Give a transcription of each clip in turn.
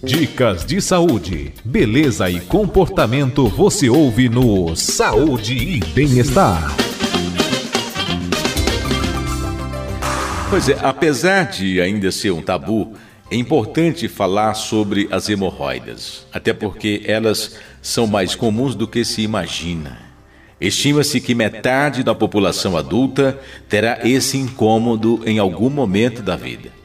Dicas de saúde, beleza e comportamento você ouve no Saúde e Bem-Estar. Pois é, apesar de ainda ser um tabu, é importante falar sobre as hemorroidas, até porque elas são mais comuns do que se imagina. Estima-se que metade da população adulta terá esse incômodo em algum momento da vida.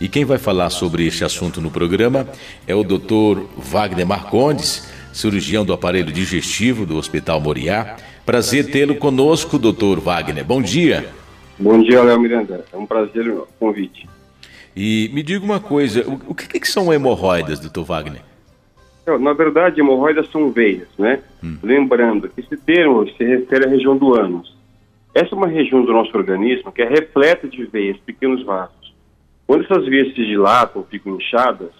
E quem vai falar sobre este assunto no programa é o Dr. Wagner Marcondes, cirurgião do aparelho digestivo do Hospital Moriá. Prazer tê-lo conosco, Dr. Wagner. Bom dia. Bom dia, Léo Miranda. É um prazer o convite. E me diga uma coisa, o que, que são hemorroidas, doutor Wagner? Na verdade, hemorroidas são veias, né? Hum. Lembrando que esse termo se refere à região do ânus. Essa é uma região do nosso organismo que é repleta de veias, pequenos vasos. Quando essas veias se dilatam, ficam inchadas,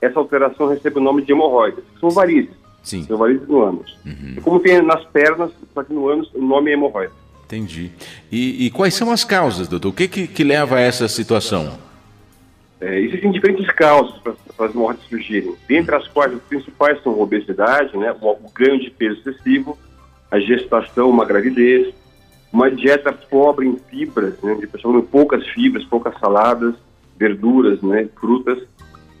essa alteração recebe o nome de hemorroidas, que são varizes. Sim. São varizes no ânus. Uhum. É como tem nas pernas, só que no ânus o nome é hemorroida. Entendi. E, e, quais são as causas, doutor? O que, que, que leva a essa situação? É, existem diferentes causas para as mortes surgirem, dentre as quais as principais são a obesidade, né, o, o ganho de peso excessivo, a gestação, uma gravidez, uma dieta pobre em fibras, né, de pessoas com poucas fibras, poucas saladas, verduras, né, frutas,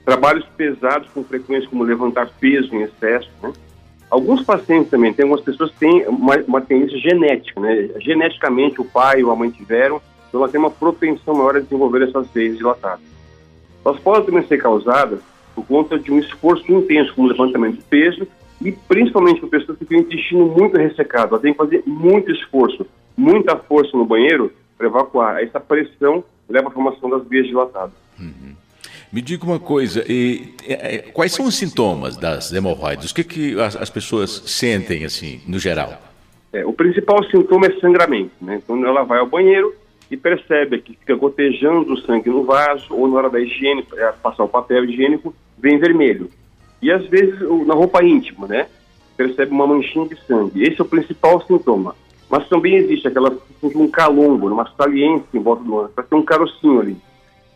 trabalhos pesados com frequência, como levantar peso em excesso. Né. Alguns pacientes também, tem algumas pessoas que têm uma, uma tendência genética, né, geneticamente o pai ou a mãe tiveram, então ela tem uma propensão maior a desenvolver essas veias dilatadas. Elas podem também ser causadas por conta de um esforço intenso, como levantamento de peso, e principalmente por pessoas que têm o intestino muito ressecado. Ela tem que fazer muito esforço, muita força no banheiro para evacuar. Essa pressão leva à formação das vias dilatadas. Uhum. Me diga uma coisa, e, e, quais são os sintomas das hemorroides? O que, que as, as pessoas sentem, assim, no geral? É, o principal sintoma é sangramento. Né? Quando ela vai ao banheiro, e percebe que fica gotejando o sangue no vaso, ou na hora da higiene, passar o papel higiênico, vem vermelho. E às vezes na roupa íntima, né? Percebe uma manchinha de sangue. Esse é o principal sintoma. Mas também existe aquela um calombo, uma saliência em volta do ânus, parece ter um carocinho ali.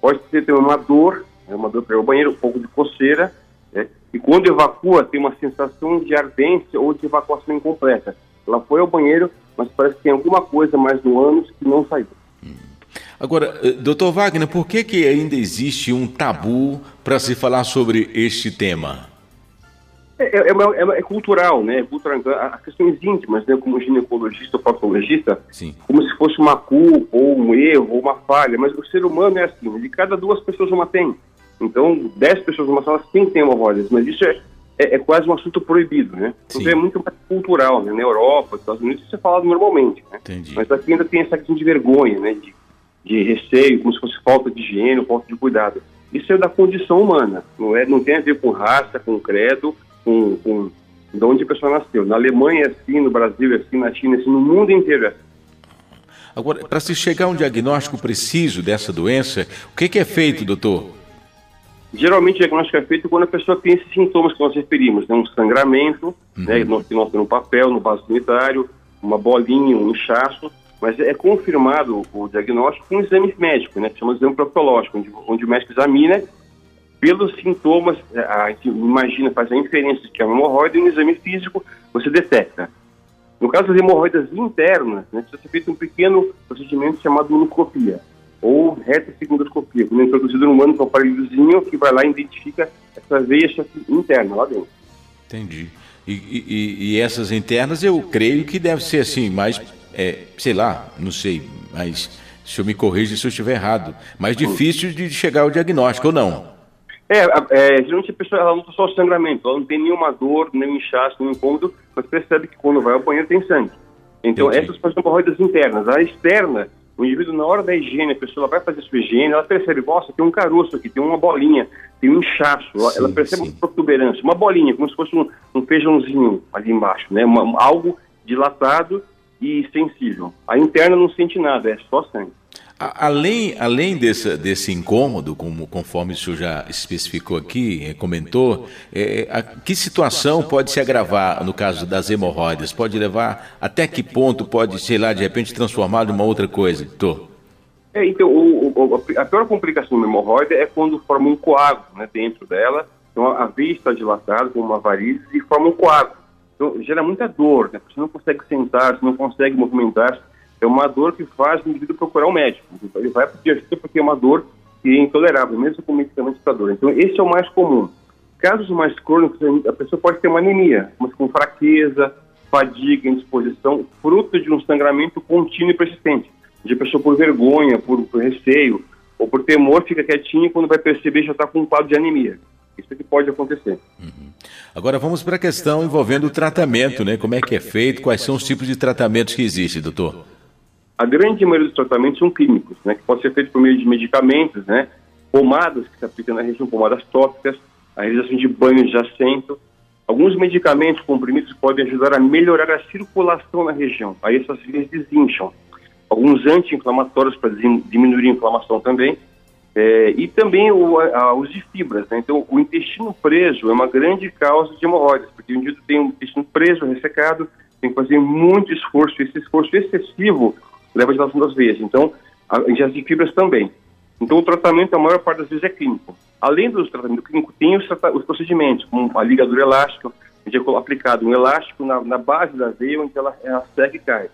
Pode ter, ter uma dor, né? uma dor para o banheiro, um pouco de coceira, né? e quando evacua tem uma sensação de ardência ou de evacuação incompleta. Ela foi ao banheiro, mas parece que tem alguma coisa mais no ânus que não saiu. Agora, eh, doutor Wagner, por que, que ainda existe um tabu para se falar sobre este tema? É, é, é, é, cultural, né? Cultural, as questões íntimas, né? Como ginecologista ou patologista, Sim. como se fosse uma culpa, ou um erro, ou uma falha. Mas o ser humano é assim, de cada duas pessoas uma tem. Então, dez pessoas numa sala sim tem hemorroidas, mas isso é, é, é, quase um assunto proibido, né? Então é muito mais cultural, né? Na Europa, nos Estados Unidos, isso é falado normalmente, né? Entendi. Mas aqui ainda tem essa questão de vergonha, né? De, de receio, como se fosse falta de higiene, falta de cuidado. Isso é da condição humana, não, é, não tem a ver com raça, com credo, com, com de onde a pessoa nasceu. Na Alemanha é assim, no Brasil é assim, na China é assim, no mundo inteiro é assim. Agora, para se chegar a um diagnóstico preciso dessa doença, o que, que é feito, doutor? Geralmente o diagnóstico é feito quando a pessoa tem esses sintomas que nós referimos, né? um sangramento, uhum. né? nós temos no papel, no vaso sanitário, uma bolinha, um inchaço, mas é confirmado o diagnóstico com um exame médico, né, que chama de exame proctológico, onde, onde o médico examina pelos sintomas, a, a, imagina, faz a inferência de que é uma hemorroida e no exame físico você detecta. No caso das hemorroidas internas, né, precisa ser feito um pequeno procedimento chamado unicopia, ou retosegundoscopia, quando é introduzido no humano com um aparelhozinho que vai lá e identifica essa veia interna lá dentro. Entendi. E, e, e essas internas eu creio que deve ser assim, mais é, sei lá, não sei, mas se eu me corrija se eu estiver errado, mais difícil de chegar ao diagnóstico ou não. É, é geralmente a pessoa ela não tem só o sangramento, ela não tem nenhuma dor, nenhum inchaço, nenhum incômodo, mas percebe que quando vai ao banheiro tem sangue. Então Entendi. essas são hemorroidas internas. A externa, o indivíduo na hora da higiene, a pessoa vai fazer sua higiene, ela percebe, nossa, tem um caroço aqui, tem uma bolinha, tem um inchaço, sim, ela percebe sim. uma protuberância, uma bolinha, como se fosse um, um feijãozinho ali embaixo, né? Uma, algo dilatado e sensível. A interna não sente nada, é só sangue. Além, além desse, desse incômodo, como, conforme o senhor já especificou aqui, eh, comentou, é, a, que situação pode se agravar no caso das hemorroidas? Pode levar até que ponto pode, sei lá, de repente transformar em uma outra coisa, doutor? É, então, o, o, a pior complicação da hemorroida é quando forma um coágulo né, dentro dela Então a veia está dilatada com uma varize e forma um coágulo. Então gera muita dor, né? Você não consegue sentar, você não consegue movimentar. É uma dor que faz o indivíduo procurar um médico. Então, ele vai pedir ajuda porque é uma dor que é intolerável, mesmo com medicamentos para dor. Então esse é o mais comum. Casos mais crônicos, a pessoa pode ter uma anemia, mas com fraqueza, fadiga, indisposição, fruto de um sangramento contínuo e persistente. De pessoa por vergonha, por, por receio, ou por temor, fica quietinha e quando vai perceber já está com um quadro de anemia. Isso é que pode acontecer. Uhum. Agora vamos para a questão envolvendo o tratamento, né? Como é que é feito, quais são os tipos de tratamentos que existem, doutor? A grande maioria dos tratamentos são clínicos, né? Que pode ser feito por meio de medicamentos, né? Pomadas que se aplicam na região, pomadas tópicas, a realização de banhos de assento. Alguns medicamentos comprimidos podem ajudar a melhorar a circulação na região. Aí essas vias desincham. Alguns anti-inflamatórios para diminuir a inflamação também. É, e também o a, uso de fibras. Né? Então, o intestino preso é uma grande causa de hemorroidas, porque o indivíduo tem um intestino preso, ressecado, tem que fazer muito esforço. Esse esforço excessivo leva dilatação das veias. Então, a ingestão de fibras também. Então, o tratamento, a maior parte das vezes, é clínico. Além do tratamento clínico, tem os, os procedimentos, como a ligadura elástica, onde é aplicado um elástico na, na base da veia, onde ela, ela segue e cai.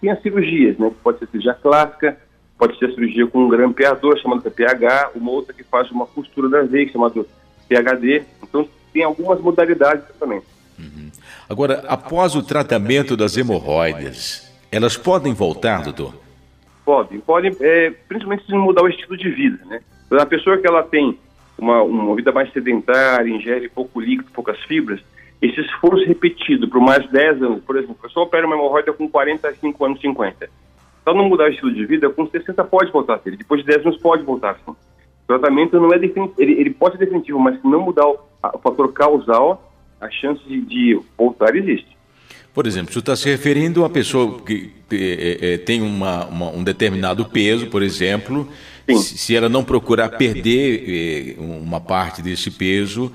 Tem as cirurgias, né, pode ser cirurgia clássica, pode ser cirurgia com um grampeador, chamado PH, uma outra que faz uma costura da veia, chamado PHD. Então, tem algumas modalidades de tratamento. Uhum. Agora, após o tratamento das hemorroidas, elas podem voltar, doutor? Podem, podem, é, principalmente se mudar o estilo de vida, né? A pessoa que ela tem uma, uma vida mais sedentária, ingere pouco líquido, poucas fibras, esse esforço repetido por mais de 10 anos, por exemplo, a pessoa opera uma hemorroida com 45 anos, 50. Se ela não mudar o estilo de vida, com 60 pode voltar a ter, depois de 10 anos pode voltar. O tratamento não é definitivo, ele, ele pode ser definitivo, mas se não mudar o, a, o fator causal, a chance de, de voltar existe. Por exemplo, você está se referindo a uma pessoa que é, é, tem uma, uma, um determinado peso, por exemplo, se, se, ela não procurar perder é, uma parte desse peso,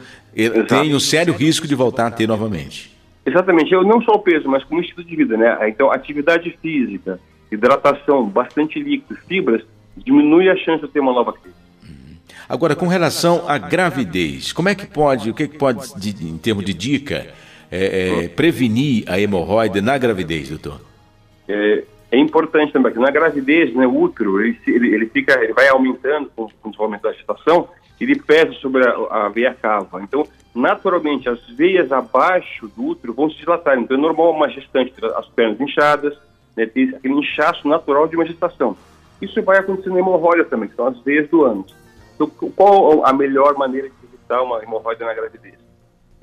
tem um sério risco de voltar a ter novamente. Exatamente, eu não só o peso, mas como estilo de vida, né? Então, atividade física, hidratação, bastante líquido, fibras, diminui a chance de ter uma nova crise. Agora, com relação à gravidez, como é que pode, o que, é que pode, de, em termos de dica, é, é, prevenir a hemorroida na gravidez, doutor? É, é importante também que na gravidez, né, o útero, ele, ele, fica, ele vai aumentando com, com o desenvolvimento da gestação, ele pesa sobre a, a veia cava. Então, naturalmente, as veias abaixo do útero vão se dilatar. Então, é normal uma gestante ter as pernas inchadas, né, ter aquele inchaço natural de uma gestação. Isso vai acontecer na hemorroida também, que são as veias do ânus. Então, qual a melhor maneira de evitar uma hemorroida na gravidez?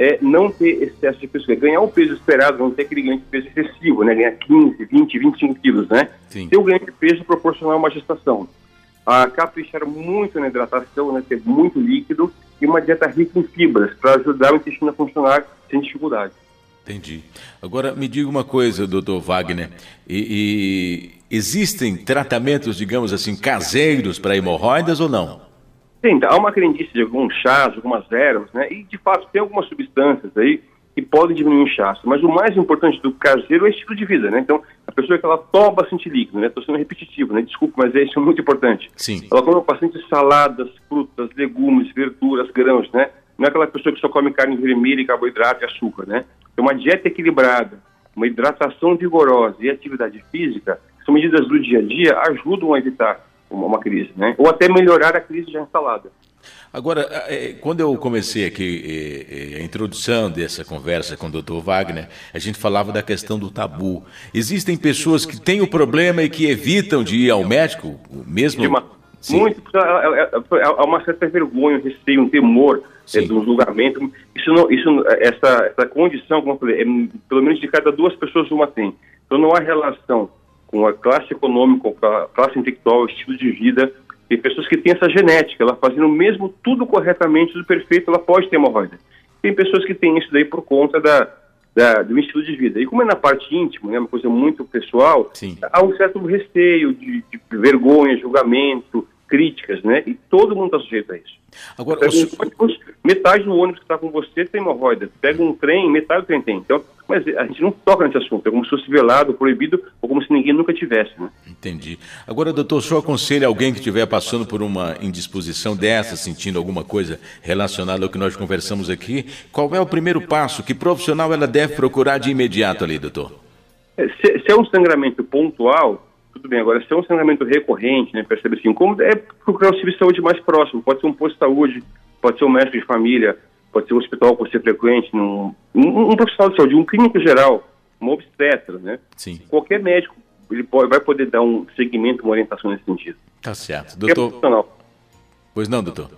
É não ter excesso de peso, é ganhar o peso esperado, não ter aquele ganho de peso excessivo, né? Ganhar 15, 20, 25 quilos, né? Sim. Ter o ganho de peso proporcional a uma gestação. A caprichar muito na hidratação, né? Ter muito líquido e uma dieta rica em fibras para ajudar o intestino a funcionar sem dificuldade. Entendi. Agora me diga uma coisa, doutor Wagner. E, e existem tratamentos, digamos assim, caseiros para hemorroidas ou não? Sim, há uma crendice de alguns chás, algumas ervas, né? E de fato tem algumas substâncias aí que podem diminuir o inchaço. Mas o mais importante do caseiro é o estilo de vida, né? Então, a pessoa que ela toma bastante líquido, né? Estou sendo repetitivo, né? Desculpe, mas é isso é muito importante. Sim. Ela come bastante saladas, frutas, legumes, verduras, grãos, né? Não é aquela pessoa que só come carne vermelha, carboidrato e açúcar, né? Então, uma dieta equilibrada, uma hidratação vigorosa e atividade física são medidas do dia a dia ajudam a evitar uma crise, né? Ou até melhorar a crise já instalada. Agora, é, quando eu comecei aqui é, é, a introdução dessa conversa com o doutor Wagner, a gente falava da questão do tabu. Existem pessoas que têm o problema e que evitam de ir ao médico, mesmo... Sim. Muito, há uma certa vergonha, um receio, um temor é, do julgamento. Isso não, isso, essa, essa condição, como eu falei, é, pelo menos de cada duas pessoas uma tem. Então não há relação com a classe econômica, com a classe intelectual, estilo de vida. Tem pessoas que têm essa genética, ela fazendo mesmo tudo corretamente, tudo perfeito, ela pode ter hemorroida. Tem pessoas que têm isso daí por conta da, da, do estilo de vida. E como é na parte íntima, né, uma coisa muito pessoal, Sim. há um certo receio de, de, vergonha, julgamento, críticas, né? E todo mundo está sujeito a isso. Agora, ônibus, metade do ônibus que está com você tem hemorroida. Pega um trem, metade do trem tem. Então, mas a gente não toca nesse assunto, é como se fosse velado, proibido, ou como se ninguém nunca tivesse. Né? Entendi. Agora, doutor, o senhor aconselha alguém que estiver passando por uma indisposição dessa, sentindo alguma coisa relacionada ao que nós conversamos aqui, qual é o primeiro passo? Que profissional ela deve procurar de imediato ali, doutor? É, se, se, é um sangramento pontual, tudo bem. Agora, se é um sangramento recorrente, né, percebe assim, como é procurar o serviço de saúde mais próximo, pode ser um posto de saúde, pode ser um médico de família, pode ser um hospital por ser frequente, num, um, um, profissional de saúde, um clínico geral, um obstetra, né? Sim. Qualquer médico ele pode, vai poder dar um segmento, uma orientação nesse sentido. Tá certo. Doutor... Pois não, doutor?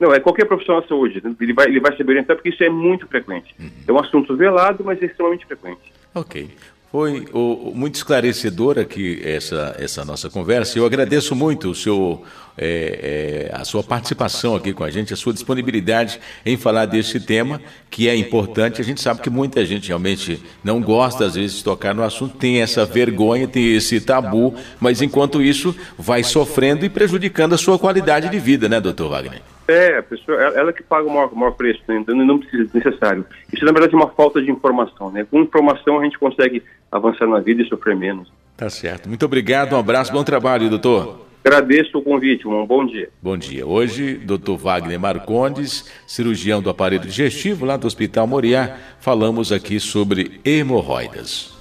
Não, é qualquer profissional de saúde. Ele vai, ele vai saber orientar porque isso é muito frequente. Uhum. É um assunto velado, mas é extremamente frequente. Ok. Foi muito esclarecedor aqui essa, essa nossa conversa. Eu agradeço muito o seu, é, é, a sua participação aqui com a gente, a sua disponibilidade em falar desse tema, que é importante. A gente sabe que muita gente realmente não gosta, às vezes, de tocar no assunto, tem essa vergonha, tem esse tabu, mas enquanto isso, vai sofrendo e prejudicando a sua qualidade de vida, né, doutor Wagner? É, a pessoa, ela que paga o maior, o maior preço, né? então não precisa, necessário. Isso, na verdade, é uma falta de informação. Né? Com informação, a gente consegue avançar na vida e sofrer menos. Tá certo. Muito obrigado, um abraço, bom trabalho, doutor. Agradeço o convite, um bom dia. Bom dia. Hoje, doutor Wagner Marcondes, cirurgião do aparelho digestivo lá do Hospital Moriá, falamos aqui sobre hemorroidas.